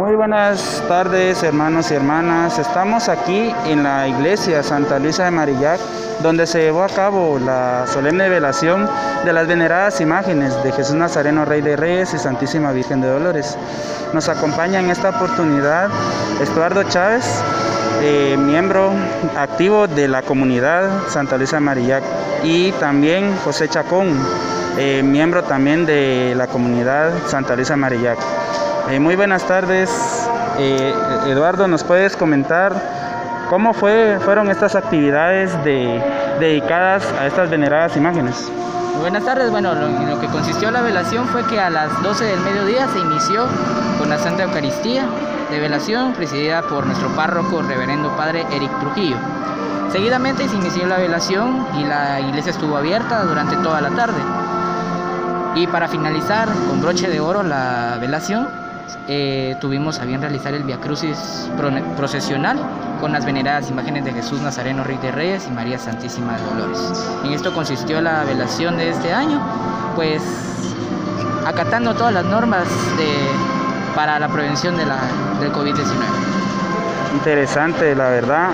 Muy buenas tardes hermanos y hermanas. Estamos aquí en la iglesia Santa Luisa de Marillac, donde se llevó a cabo la solemne velación de las veneradas imágenes de Jesús Nazareno, Rey de Reyes y Santísima Virgen de Dolores. Nos acompaña en esta oportunidad Estuardo Chávez, eh, miembro activo de la comunidad Santa Luisa de Marillac, y también José Chacón, eh, miembro también de la comunidad Santa Luisa de Marillac. Eh, muy buenas tardes. Eh, Eduardo, ¿nos puedes comentar cómo fue, fueron estas actividades dedicadas a estas veneradas imágenes? Buenas tardes, bueno, lo, lo que consistió la velación fue que a las 12 del mediodía se inició con la Santa Eucaristía de velación presidida por nuestro párroco, reverendo padre Eric Trujillo. Seguidamente se inició la velación y la iglesia estuvo abierta durante toda la tarde. Y para finalizar con broche de oro la velación, eh, tuvimos a bien realizar el Via Crucis procesional con las veneradas imágenes de Jesús Nazareno, Rey de Reyes y María Santísima de Dolores. En esto consistió la velación de este año, pues acatando todas las normas para la prevención del COVID-19. Interesante, la verdad.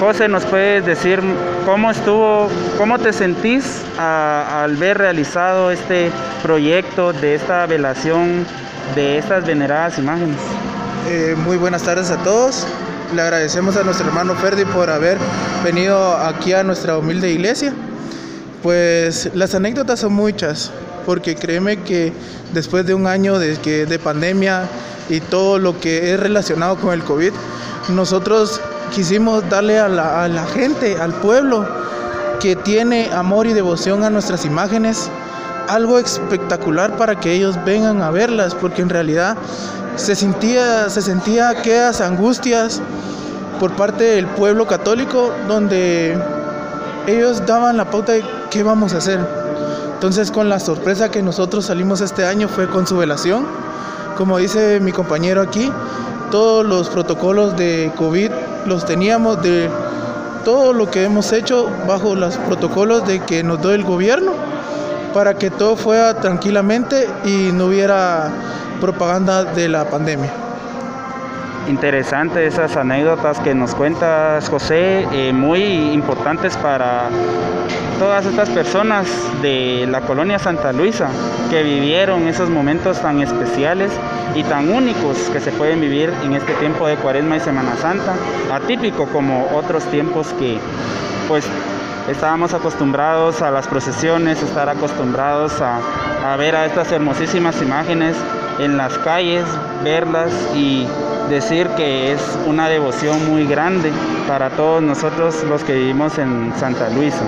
José, ¿nos puedes decir cómo estuvo, cómo te sentís al ver realizado este proyecto de esta velación de estas veneradas imágenes? Eh, muy buenas tardes a todos. Le agradecemos a nuestro hermano Ferdi por haber venido aquí a nuestra humilde iglesia. Pues las anécdotas son muchas, porque créeme que después de un año de, de pandemia y todo lo que es relacionado con el COVID, nosotros quisimos darle a la, a la gente, al pueblo que tiene amor y devoción a nuestras imágenes, algo espectacular para que ellos vengan a verlas, porque en realidad se sentía, se sentía aquellas angustias por parte del pueblo católico donde ellos daban la pauta de qué vamos a hacer. Entonces con la sorpresa que nosotros salimos este año fue con su velación. Como dice mi compañero aquí, todos los protocolos de COVID los teníamos de todo lo que hemos hecho bajo los protocolos de que nos dio el gobierno para que todo fuera tranquilamente y no hubiera propaganda de la pandemia. Interesante esas anécdotas que nos cuentas, José, eh, muy importantes para todas estas personas de la colonia Santa Luisa que vivieron esos momentos tan especiales y tan únicos que se pueden vivir en este tiempo de Cuaresma y Semana Santa, atípico como otros tiempos que pues estábamos acostumbrados a las procesiones, estar acostumbrados a, a ver a estas hermosísimas imágenes en las calles, verlas y decir que es una devoción muy grande para todos nosotros los que vivimos en Santa Luisa.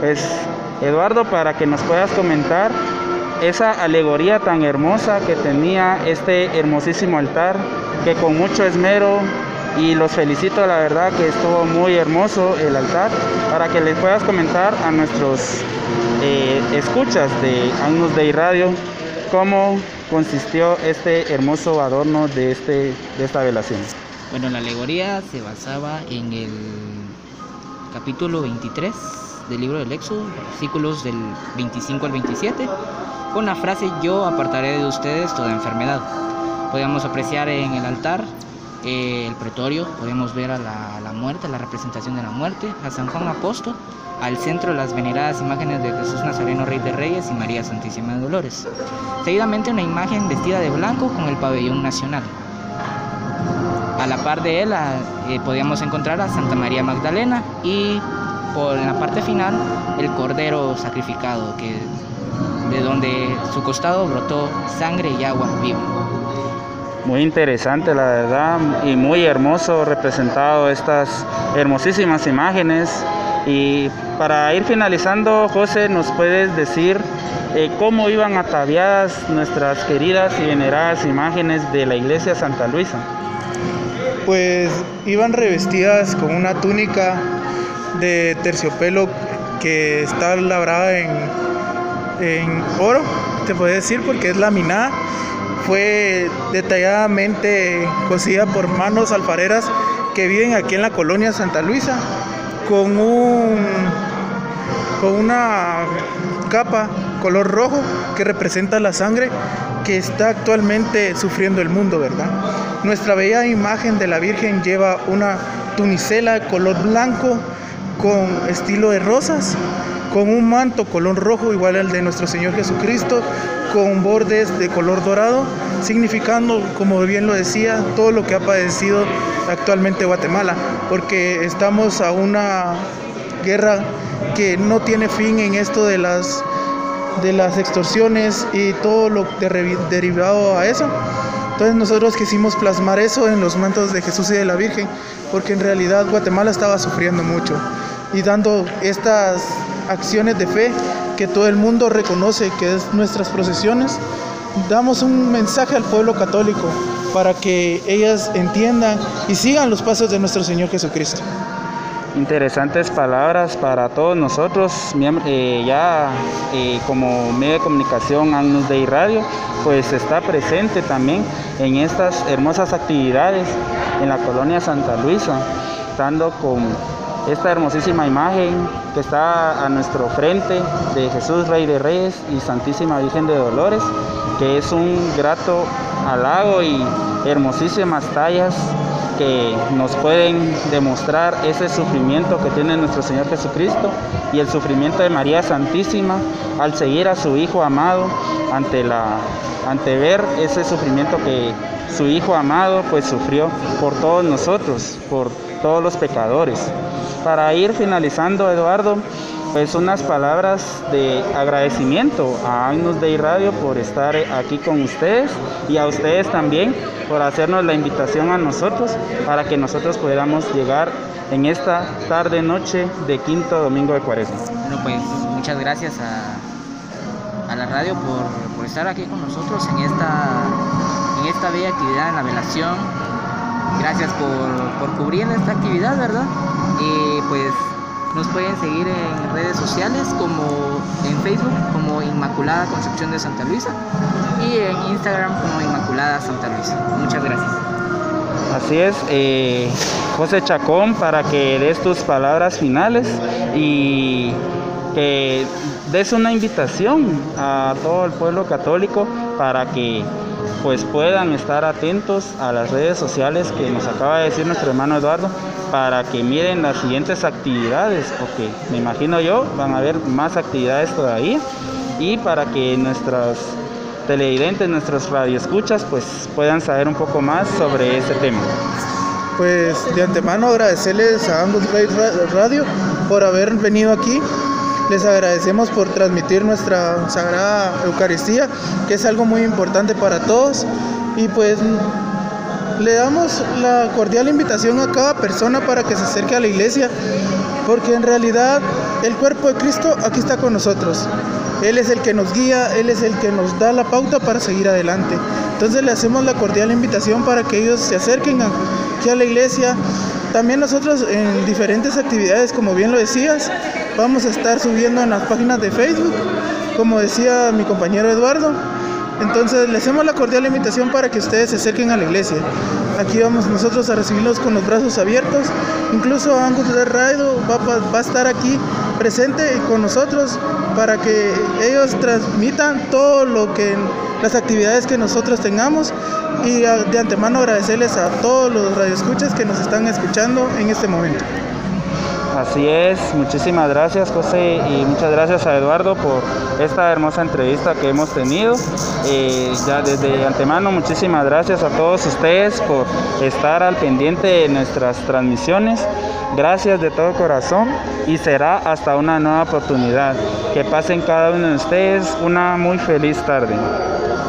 Pues Eduardo, para que nos puedas comentar esa alegoría tan hermosa que tenía este hermosísimo altar, que con mucho esmero y los felicito, la verdad que estuvo muy hermoso el altar, para que les puedas comentar a nuestros eh, escuchas de Agnus Dei Radio cómo consistió este hermoso adorno de, este, de esta velación. Bueno, la alegoría se basaba en el capítulo 23 del libro del Éxodo, versículos del 25 al 27, con la frase yo apartaré de ustedes toda enfermedad. Podemos apreciar en el altar eh, el pretorio, podemos ver a la, muerte, la representación de la muerte, a San Juan Apóstol, al centro las veneradas imágenes de Jesús Nazareno Rey de Reyes y María Santísima de Dolores. Seguidamente una imagen vestida de blanco con el pabellón nacional. A la par de él eh, podíamos encontrar a Santa María Magdalena y por la parte final el cordero sacrificado que de donde su costado brotó sangre y agua viva. Muy interesante la verdad y muy hermoso representado estas hermosísimas imágenes y para ir finalizando, José, ¿nos puedes decir eh, cómo iban ataviadas nuestras queridas y veneradas imágenes de la iglesia Santa Luisa? Pues iban revestidas con una túnica de terciopelo que está labrada en, en oro, te puedo decir, porque es laminada. Fue detalladamente cosida por manos alfareras que viven aquí en la colonia Santa Luisa con un con una capa color rojo que representa la sangre que está actualmente sufriendo el mundo, ¿verdad? Nuestra bella imagen de la Virgen lleva una tunicela color blanco con estilo de rosas, con un manto color rojo igual al de nuestro Señor Jesucristo, con bordes de color dorado, significando, como bien lo decía, todo lo que ha padecido actualmente Guatemala, porque estamos a una guerra que no tiene fin en esto de las de las extorsiones y todo lo derivado a eso. Entonces nosotros quisimos plasmar eso en los mantos de Jesús y de la Virgen, porque en realidad Guatemala estaba sufriendo mucho y dando estas acciones de fe que todo el mundo reconoce que es nuestras procesiones, damos un mensaje al pueblo católico para que ellas entiendan y sigan los pasos de nuestro Señor Jesucristo. Interesantes palabras para todos nosotros, eh, ya eh, como medio de comunicación Agnus Dei Radio, pues está presente también en estas hermosas actividades en la colonia Santa Luisa, estando con esta hermosísima imagen que está a nuestro frente de Jesús Rey de Reyes y Santísima Virgen de Dolores, que es un grato halago y hermosísimas tallas que nos pueden demostrar ese sufrimiento que tiene nuestro Señor Jesucristo y el sufrimiento de María Santísima al seguir a su Hijo amado ante la ante ver ese sufrimiento que su Hijo amado pues sufrió por todos nosotros, por todos los pecadores. Para ir finalizando, Eduardo, pues unas palabras de agradecimiento a Agnus Radio por estar aquí con ustedes y a ustedes también por hacernos la invitación a nosotros para que nosotros podamos llegar en esta tarde noche de quinto domingo de cuaresma. Bueno, pues muchas gracias a, a la radio por, por, estar aquí con nosotros en esta, en esta bella actividad en la velación. Gracias por, por cubrir esta actividad, ¿verdad? Y pues nos pueden seguir en redes sociales como en Facebook como Inmaculada Concepción de Santa Luisa y en Instagram como Inmaculada Santa Luisa. Muchas gracias. Así es, eh, José Chacón, para que des tus palabras finales y que des una invitación a todo el pueblo católico para que pues puedan estar atentos a las redes sociales que nos acaba de decir nuestro hermano Eduardo para que miren las siguientes actividades, porque me imagino yo van a haber más actividades todavía y para que nuestros televidentes, nuestros radioescuchas, pues puedan saber un poco más sobre ese tema. Pues de antemano agradecerles a Angus Radio por haber venido aquí. Les agradecemos por transmitir nuestra Sagrada Eucaristía, que es algo muy importante para todos. Y pues le damos la cordial invitación a cada persona para que se acerque a la iglesia, porque en realidad el cuerpo de Cristo aquí está con nosotros. Él es el que nos guía, Él es el que nos da la pauta para seguir adelante. Entonces le hacemos la cordial invitación para que ellos se acerquen aquí a la iglesia. También nosotros en diferentes actividades, como bien lo decías, vamos a estar subiendo en las páginas de Facebook, como decía mi compañero Eduardo, entonces les hacemos la cordial invitación para que ustedes se acerquen a la iglesia. Aquí vamos nosotros a recibirlos con los brazos abiertos. Incluso Angus de Raido va, va, a estar aquí presente con nosotros para que ellos transmitan todo lo que las actividades que nosotros tengamos y de antemano agradecerles a todos los radioescuchas que nos están escuchando en este momento. Así es, muchísimas gracias José y muchas gracias a Eduardo por esta hermosa entrevista que hemos tenido. Eh, ya desde antemano muchísimas gracias a todos ustedes por estar al pendiente de nuestras transmisiones. Gracias de todo corazón y será hasta una nueva oportunidad. Que pasen cada uno de ustedes una muy feliz tarde.